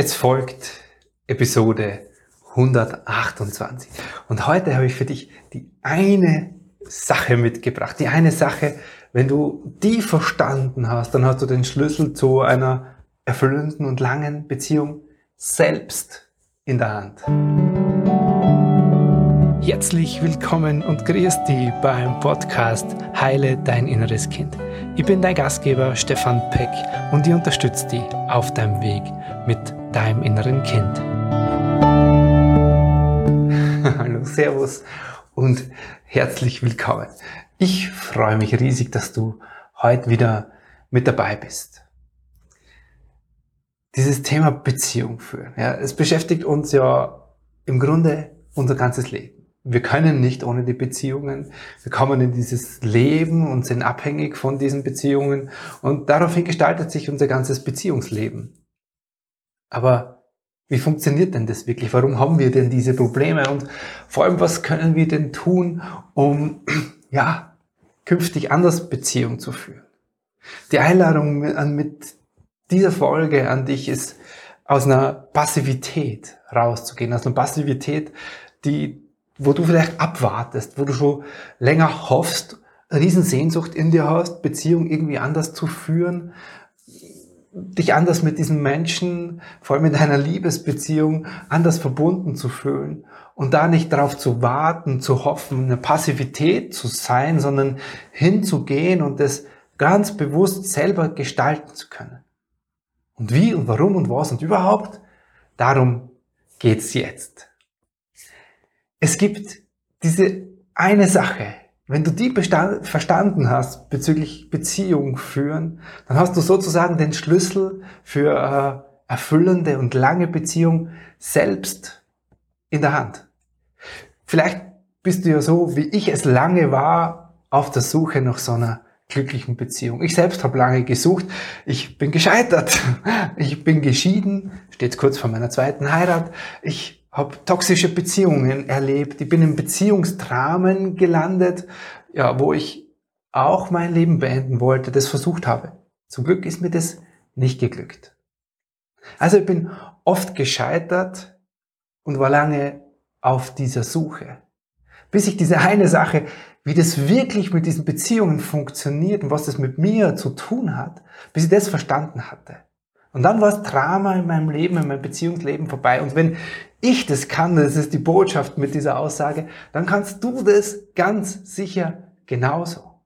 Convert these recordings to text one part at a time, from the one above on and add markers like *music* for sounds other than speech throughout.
Es folgt Episode 128. Und heute habe ich für dich die eine Sache mitgebracht. Die eine Sache, wenn du die verstanden hast, dann hast du den Schlüssel zu einer erfüllenden und langen Beziehung selbst in der Hand. Herzlich willkommen und grüß dich beim Podcast Heile dein inneres Kind. Ich bin dein Gastgeber Stefan Peck und ich unterstütze dich auf deinem Weg mit deinem inneren Kind. *laughs* Hallo, Servus und herzlich willkommen. Ich freue mich riesig, dass du heute wieder mit dabei bist. Dieses Thema Beziehung führen, ja, es beschäftigt uns ja im Grunde unser ganzes Leben. Wir können nicht ohne die Beziehungen. Wir kommen in dieses Leben und sind abhängig von diesen Beziehungen. Und daraufhin gestaltet sich unser ganzes Beziehungsleben. Aber wie funktioniert denn das wirklich? Warum haben wir denn diese Probleme? Und vor allem, was können wir denn tun, um, *clears throat* ja, künftig anders Beziehung zu führen? Die Einladung mit dieser Folge an dich ist, aus einer Passivität rauszugehen, aus einer Passivität, die, wo du vielleicht abwartest, wo du schon länger hoffst, Riesensehnsucht in dir hast, Beziehung irgendwie anders zu führen, dich anders mit diesen Menschen, vor allem in deiner Liebesbeziehung, anders verbunden zu fühlen und da nicht darauf zu warten, zu hoffen, eine Passivität zu sein, sondern hinzugehen und das ganz bewusst selber gestalten zu können. Und wie und warum und was und überhaupt, darum geht's jetzt. Es gibt diese eine Sache, wenn du die verstanden hast bezüglich Beziehung führen, dann hast du sozusagen den Schlüssel für äh, erfüllende und lange Beziehung selbst in der Hand. Vielleicht bist du ja so, wie ich es lange war, auf der Suche nach so einer glücklichen Beziehung. Ich selbst habe lange gesucht. Ich bin gescheitert. *laughs* Ich bin geschieden, steht kurz vor meiner zweiten Heirat. Ich habe toxische Beziehungen erlebt, ich bin in Beziehungsdramen gelandet, ja, wo ich auch mein Leben beenden wollte, das versucht habe. Zum Glück ist mir das nicht geglückt. Also ich bin oft gescheitert und war lange auf dieser Suche. Bis ich diese eine Sache, wie das wirklich mit diesen Beziehungen funktioniert und was das mit mir zu tun hat, bis ich das verstanden hatte. Und dann war das Drama in meinem Leben, in meinem Beziehungsleben vorbei. Und wenn ich das kann, das ist die Botschaft mit dieser Aussage, dann kannst du das ganz sicher genauso.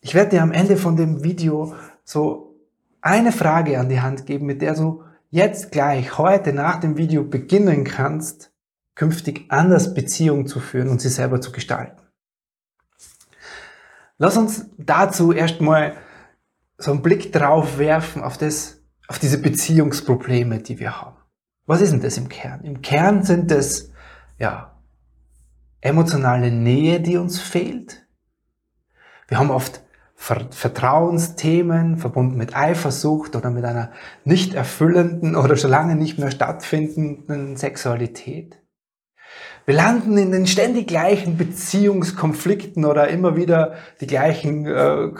Ich werde dir am Ende von dem Video so eine Frage an die Hand geben, mit der du jetzt gleich, heute nach dem Video beginnen kannst, künftig anders Beziehungen zu führen und sie selber zu gestalten. Lass uns dazu erstmal so einen Blick drauf werfen auf das, auf diese Beziehungsprobleme, die wir haben. Was ist denn das im Kern? Im Kern sind es, ja, emotionale Nähe, die uns fehlt. Wir haben oft Vertrauensthemen verbunden mit Eifersucht oder mit einer nicht erfüllenden oder schon lange nicht mehr stattfindenden Sexualität. Wir landen in den ständig gleichen Beziehungskonflikten oder immer wieder die gleichen äh,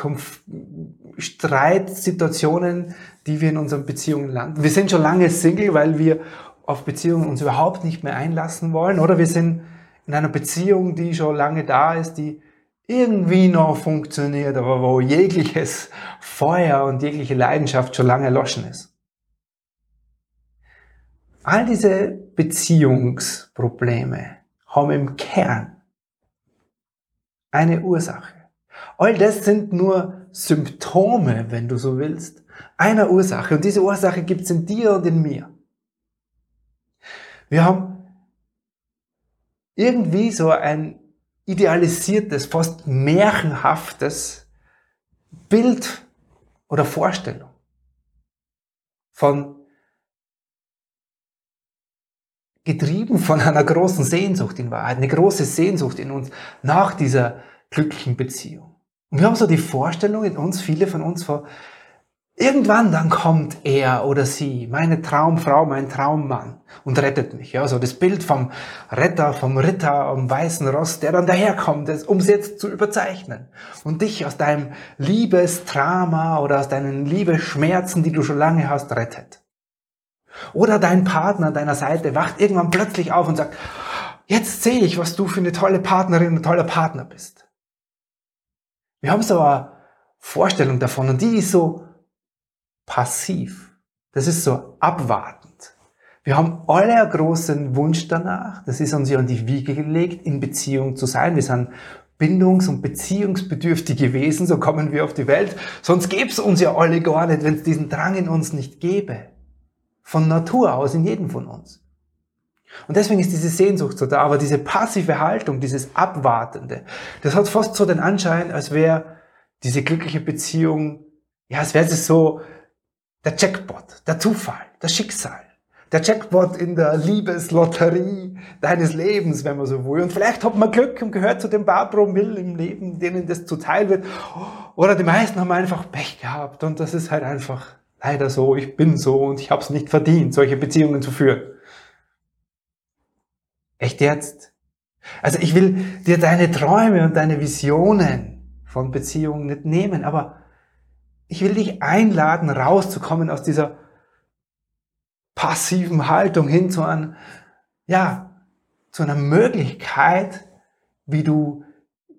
Streitsituationen, die wir in unseren Beziehungen landen. Wir sind schon lange Single, weil wir auf Beziehungen uns überhaupt nicht mehr einlassen wollen. Oder wir sind in einer Beziehung, die schon lange da ist, die irgendwie noch funktioniert, aber wo jegliches Feuer und jegliche Leidenschaft schon lange erloschen ist. All diese Beziehungsprobleme haben im Kern eine Ursache. All das sind nur Symptome, wenn du so willst, einer Ursache. Und diese Ursache gibt es in dir und in mir. Wir haben irgendwie so ein idealisiertes, fast märchenhaftes Bild oder Vorstellung von getrieben von einer großen Sehnsucht in Wahrheit, eine große Sehnsucht in uns nach dieser glücklichen Beziehung. Und wir haben so die Vorstellung in uns, viele von uns vor, irgendwann dann kommt er oder sie, meine Traumfrau, mein Traummann und rettet mich. Ja, so das Bild vom Retter, vom Ritter am weißen Ross, der dann daherkommt, um es jetzt zu überzeichnen und dich aus deinem Liebesdrama oder aus deinen Liebesschmerzen, die du schon lange hast, rettet. Oder dein Partner an deiner Seite wacht irgendwann plötzlich auf und sagt, jetzt sehe ich, was du für eine tolle Partnerin, ein toller Partner bist. Wir haben so eine Vorstellung davon und die ist so passiv. Das ist so abwartend. Wir haben alle einen großen Wunsch danach, das ist uns ja an die Wiege gelegt, in Beziehung zu sein. Wir sind bindungs- und beziehungsbedürftige Wesen, so kommen wir auf die Welt. Sonst gäbe es uns ja alle gar nicht, wenn es diesen Drang in uns nicht gäbe. Von Natur aus, in jedem von uns. Und deswegen ist diese Sehnsucht so da, aber diese passive Haltung, dieses Abwartende, das hat fast so den Anschein, als wäre diese glückliche Beziehung, ja, als wäre es so der Jackpot, der Zufall, das Schicksal der Jackpot in der Liebeslotterie deines Lebens, wenn man so will. Und vielleicht hat man Glück und gehört zu den paar Promille im Leben, denen das zuteil wird. Oder die meisten haben einfach Pech gehabt und das ist halt einfach leider so, ich bin so und ich habe es nicht verdient, solche Beziehungen zu führen. Echt jetzt? Also ich will dir deine Träume und deine Visionen von Beziehungen nicht nehmen, aber ich will dich einladen, rauszukommen aus dieser passiven Haltung hin zu einer, ja, zu einer Möglichkeit, wie du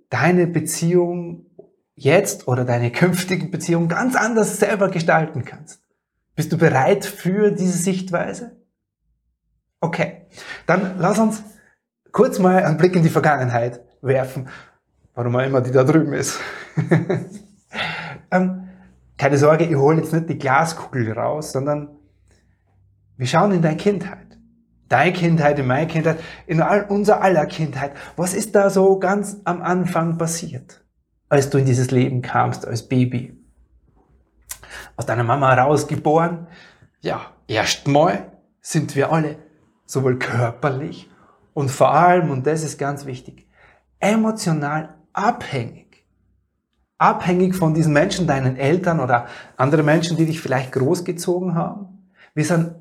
deine Beziehung jetzt oder deine künftigen Beziehungen ganz anders selber gestalten kannst. Bist du bereit für diese Sichtweise? Okay, dann lass uns kurz mal einen Blick in die Vergangenheit werfen, warum auch immer die da drüben ist. *laughs* ähm, keine Sorge, ich hole jetzt nicht die Glaskugel raus, sondern wir schauen in deine Kindheit. Deine Kindheit, in meine Kindheit, in all, unser aller Kindheit. Was ist da so ganz am Anfang passiert, als du in dieses Leben kamst als Baby? Aus deiner Mama rausgeboren? Ja, erstmal sind wir alle sowohl körperlich und vor allem, und das ist ganz wichtig, emotional abhängig. Abhängig von diesen Menschen, deinen Eltern oder andere Menschen, die dich vielleicht großgezogen haben. Wir sind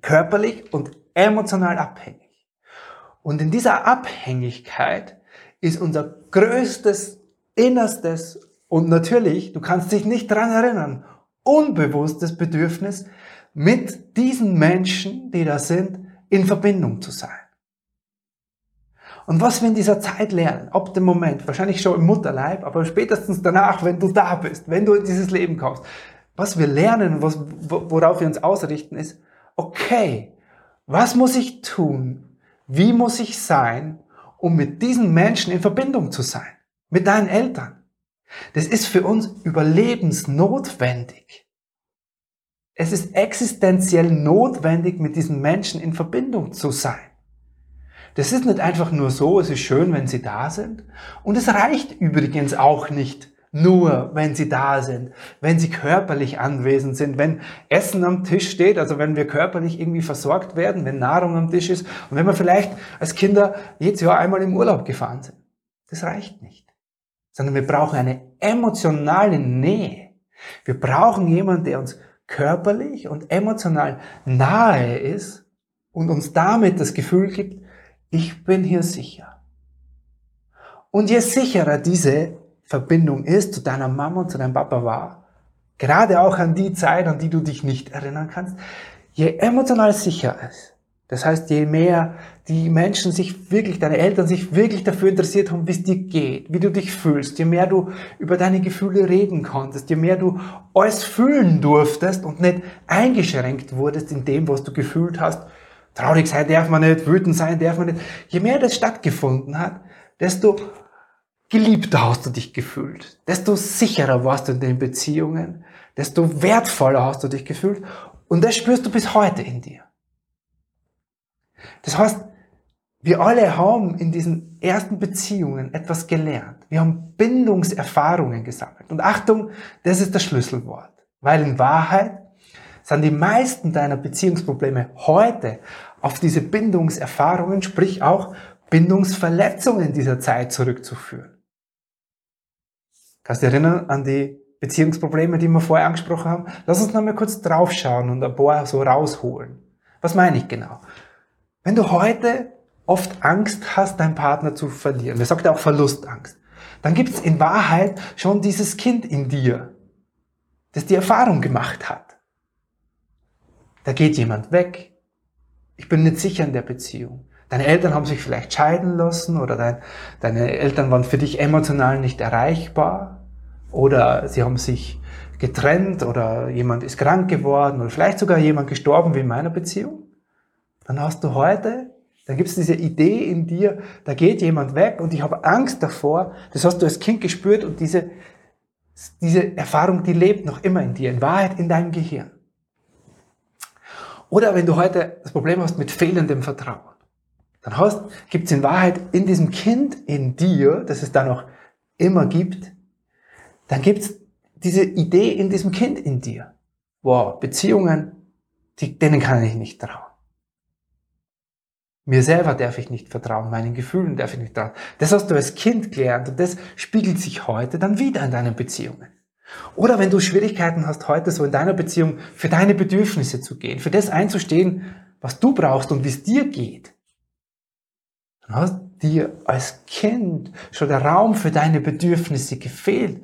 körperlich und emotional abhängig. Und in dieser Abhängigkeit ist unser größtes, innerstes und natürlich, du kannst dich nicht dran erinnern, unbewusstes Bedürfnis, mit diesen Menschen, die da sind, in Verbindung zu sein. Und was wir in dieser Zeit lernen, ab dem Moment, wahrscheinlich schon im Mutterleib, aber spätestens danach, wenn du da bist, wenn du in dieses Leben kommst, was wir lernen, was, worauf wir uns ausrichten, ist, okay, was muss ich tun? Wie muss ich sein, um mit diesen Menschen in Verbindung zu sein? Mit deinen Eltern. Das ist für uns überlebensnotwendig. Es ist existenziell notwendig, mit diesen Menschen in Verbindung zu sein. Das ist nicht einfach nur so, es ist schön, wenn sie da sind. Und es reicht übrigens auch nicht, nur wenn sie da sind, wenn sie körperlich anwesend sind, wenn Essen am Tisch steht, also wenn wir körperlich irgendwie versorgt werden, wenn Nahrung am Tisch ist und wenn wir vielleicht als Kinder jedes Jahr einmal im Urlaub gefahren sind. Das reicht nicht. Sondern wir brauchen eine emotionale Nähe. Wir brauchen jemanden, der uns körperlich und emotional nahe ist und uns damit das Gefühl gibt, ich bin hier sicher. Und je sicherer diese Verbindung ist, zu deiner Mama und zu deinem Papa war, gerade auch an die Zeit, an die du dich nicht erinnern kannst, je emotional sicher ist. Das heißt, je mehr die Menschen sich wirklich, deine Eltern sich wirklich dafür interessiert haben, wie es dir geht, wie du dich fühlst, je mehr du über deine Gefühle reden konntest, je mehr du alles fühlen durftest und nicht eingeschränkt wurdest in dem, was du gefühlt hast, traurig sein darf man nicht, wütend sein darf man nicht, je mehr das stattgefunden hat, desto geliebter hast du dich gefühlt, desto sicherer warst du in den Beziehungen, desto wertvoller hast du dich gefühlt und das spürst du bis heute in dir. Das heißt, wir alle haben in diesen ersten Beziehungen etwas gelernt. Wir haben Bindungserfahrungen gesammelt. Und Achtung, das ist das Schlüsselwort. Weil in Wahrheit sind die meisten deiner Beziehungsprobleme heute auf diese Bindungserfahrungen, sprich auch Bindungsverletzungen dieser Zeit zurückzuführen. Kannst du dich erinnern an die Beziehungsprobleme, die wir vorher angesprochen haben? Lass uns noch mal kurz draufschauen und ein paar so rausholen. Was meine ich genau? Wenn du heute oft Angst hast, deinen Partner zu verlieren, wir sagt ja auch Verlustangst, dann gibt es in Wahrheit schon dieses Kind in dir, das die Erfahrung gemacht hat. Da geht jemand weg. Ich bin nicht sicher in der Beziehung. Deine Eltern haben sich vielleicht scheiden lassen oder dein, deine Eltern waren für dich emotional nicht erreichbar oder sie haben sich getrennt oder jemand ist krank geworden oder vielleicht sogar jemand gestorben wie in meiner Beziehung. Dann hast du heute, dann gibt es diese Idee in dir, da geht jemand weg und ich habe Angst davor, das hast du als Kind gespürt und diese, diese Erfahrung, die lebt noch immer in dir, in Wahrheit in deinem Gehirn. Oder wenn du heute das Problem hast mit fehlendem Vertrauen, dann hast, gibt es in Wahrheit in diesem Kind in dir, das es da noch immer gibt, dann gibt es diese Idee in diesem Kind in dir. Wow, Beziehungen, die, denen kann ich nicht trauen. Mir selber darf ich nicht vertrauen, meinen Gefühlen darf ich nicht trauen. Das hast du als Kind gelernt und das spiegelt sich heute dann wieder in deinen Beziehungen. Oder wenn du Schwierigkeiten hast, heute so in deiner Beziehung für deine Bedürfnisse zu gehen, für das einzustehen, was du brauchst und wie es dir geht, dann hast dir als Kind schon der Raum für deine Bedürfnisse gefehlt.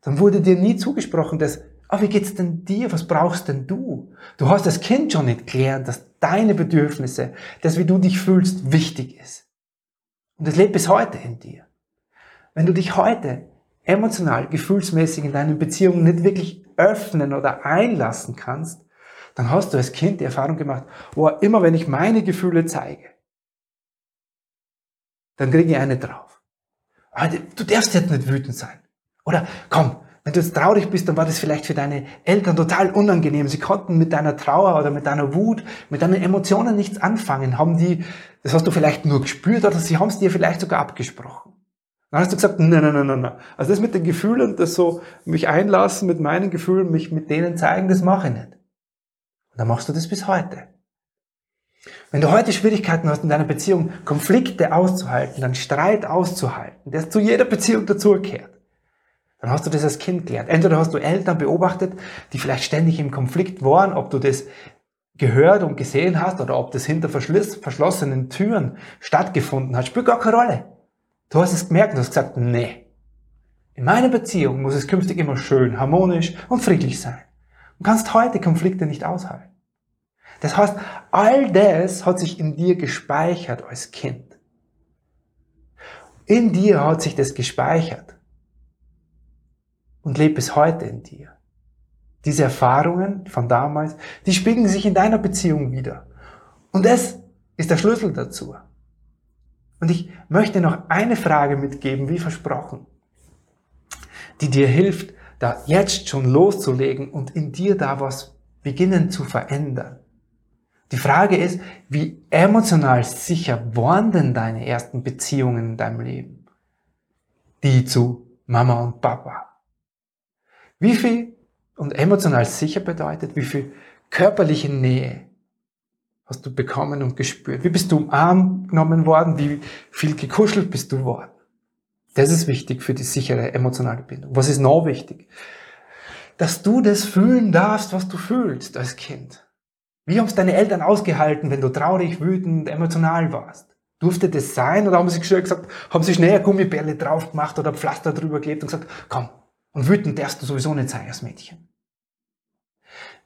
Dann wurde dir nie zugesprochen, dass, ah, wie geht's denn dir? Was brauchst denn du? Du hast als Kind schon nicht gelernt, dass deine Bedürfnisse, das, wie du dich fühlst, wichtig ist. Und es lebt bis heute in dir. Wenn du dich heute emotional, gefühlsmäßig in deinen Beziehungen nicht wirklich öffnen oder einlassen kannst, dann hast du als Kind die Erfahrung gemacht, wo immer wenn ich meine Gefühle zeige, dann kriege ich eine drauf. Aber du darfst jetzt nicht wütend sein. Oder komm, wenn du jetzt traurig bist, dann war das vielleicht für deine Eltern total unangenehm. Sie konnten mit deiner Trauer oder mit deiner Wut, mit deinen Emotionen nichts anfangen. Haben die, das hast du vielleicht nur gespürt oder sie haben es dir vielleicht sogar abgesprochen. Dann hast du gesagt, nein, nein, nein, nein, nein. Also das mit den Gefühlen, das so mich einlassen mit meinen Gefühlen, mich mit denen zeigen, das mache ich nicht. Und dann machst du das bis heute. Wenn du heute Schwierigkeiten hast in deiner Beziehung, Konflikte auszuhalten, dann Streit auszuhalten, der zu jeder Beziehung dazugehört, dann hast du das als Kind gelernt. Entweder hast du Eltern beobachtet, die vielleicht ständig im Konflikt waren, ob du das gehört und gesehen hast oder ob das hinter verschlossenen Türen stattgefunden hat, spielt gar keine Rolle. Du hast es gemerkt und hast gesagt, nee. In meiner Beziehung muss es künftig immer schön, harmonisch und friedlich sein. Du kannst heute Konflikte nicht aushalten. Das heißt, all das hat sich in dir gespeichert als Kind. In dir hat sich das gespeichert und lebt bis heute in dir. Diese Erfahrungen von damals, die spiegeln sich in deiner Beziehung wieder. Und das ist der Schlüssel dazu. Und ich möchte noch eine Frage mitgeben, wie versprochen, die dir hilft, da jetzt schon loszulegen und in dir da was beginnen zu verändern. Die Frage ist, wie emotional sicher waren denn deine ersten Beziehungen in deinem Leben? Die zu Mama und Papa. Wie viel und emotional sicher bedeutet, wie viel körperliche Nähe hast du bekommen und gespürt? Wie bist du umarmt genommen worden? Wie viel gekuschelt bist du worden? Das ist wichtig für die sichere emotionale Bindung. Was ist noch wichtig? Dass du das fühlen darfst, was du fühlst als Kind. Wie haben es deine Eltern ausgehalten, wenn du traurig, wütend, emotional warst? Durfte das sein oder haben sie gesagt, haben sie schnell eine Gummibärle drauf gemacht oder Pflaster drüber geklebt und gesagt, komm, und wütend darfst du sowieso nicht sein als Mädchen.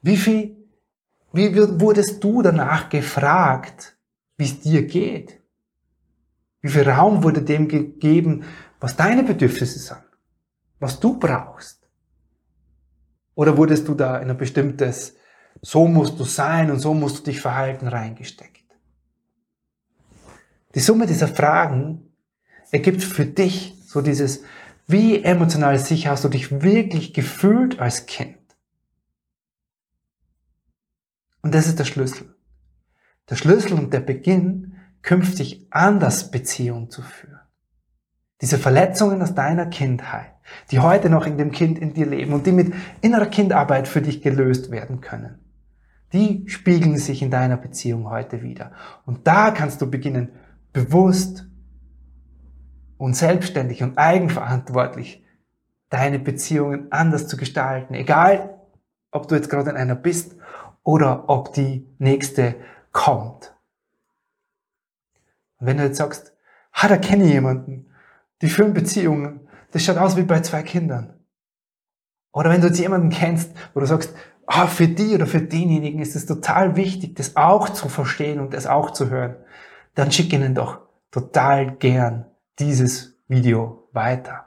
Wie viel, wie wurdest du danach gefragt, wie es dir geht? Wie viel Raum wurde dem gegeben, was deine Bedürfnisse sind? Was du brauchst? Oder wurdest du da in ein bestimmtes, so musst du sein und so musst du dich verhalten, reingesteckt? Die Summe dieser Fragen ergibt für dich so dieses, wie emotional sicher hast du dich wirklich gefühlt als Kind? Und das ist der Schlüssel. Der Schlüssel und der Beginn, künftig anders Beziehung zu führen. Diese Verletzungen aus deiner Kindheit, die heute noch in dem Kind in dir leben und die mit innerer Kindarbeit für dich gelöst werden können, die spiegeln sich in deiner Beziehung heute wieder. Und da kannst du beginnen, bewusst und selbstständig und eigenverantwortlich deine Beziehungen anders zu gestalten. Egal, ob du jetzt gerade in einer bist oder ob die nächste kommt. Und wenn du jetzt sagst, ha, da kenne ich jemanden, die führen Beziehungen, das schaut aus wie bei zwei Kindern. Oder wenn du jetzt jemanden kennst, wo du sagst, ah, für die oder für denjenigen ist es total wichtig, das auch zu verstehen und das auch zu hören, dann schick ihnen doch total gern dieses Video weiter.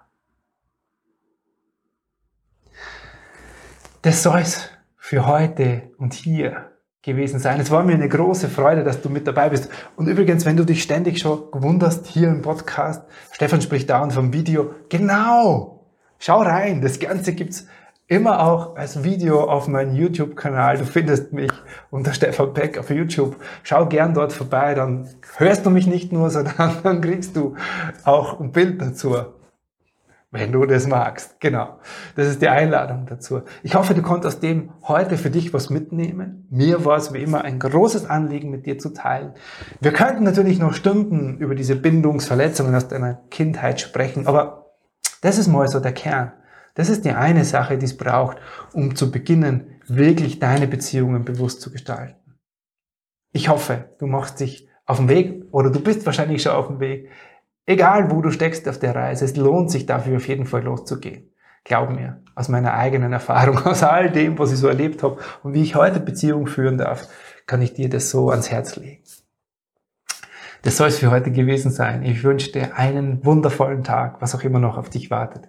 Das soll's für heute und hier gewesen sein. Es war mir eine große Freude, dass du mit dabei bist. Und übrigens, wenn du dich ständig schon gewunderst hier im Podcast, Stefan spricht dauernd vom Video. Genau! Schau rein. Das Ganze gibt's immer auch als Video auf meinem YouTube-Kanal. Du findest mich unter Stefan Peck auf YouTube. Schau gern dort vorbei, dann hörst du mich nicht nur, *laughs* sondern dann kriegst du auch ein Bild dazu. Wenn du das magst. Genau. Das ist die Einladung dazu. Ich hoffe, du konntest aus dem heute für dich was mitnehmen. Mir war es wie immer ein großes Anliegen, mit dir zu teilen. Wir könnten natürlich noch Stunden über diese Bindungsverletzungen aus deiner Kindheit sprechen, aber das ist mal so der Kern. Das ist die eine Sache, die es braucht, um zu beginnen, wirklich deine Beziehungen bewusst zu gestalten. Ich hoffe, du machst dich auf den Weg oder du bist wahrscheinlich schon auf dem Weg, Egal, wo du steckst auf der Reise, es lohnt sich dafür auf jeden Fall loszugehen. Glaub mir, aus meiner eigenen Erfahrung, *laughs* aus all dem, was ich so erlebt habe und wie ich heute Beziehung führen darf, kann ich dir das so ans Herz legen. Das soll es für heute gewesen sein. Ich wünsche dir einen wundervollen Tag, was auch immer noch auf dich wartet.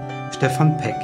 Stefan Peck.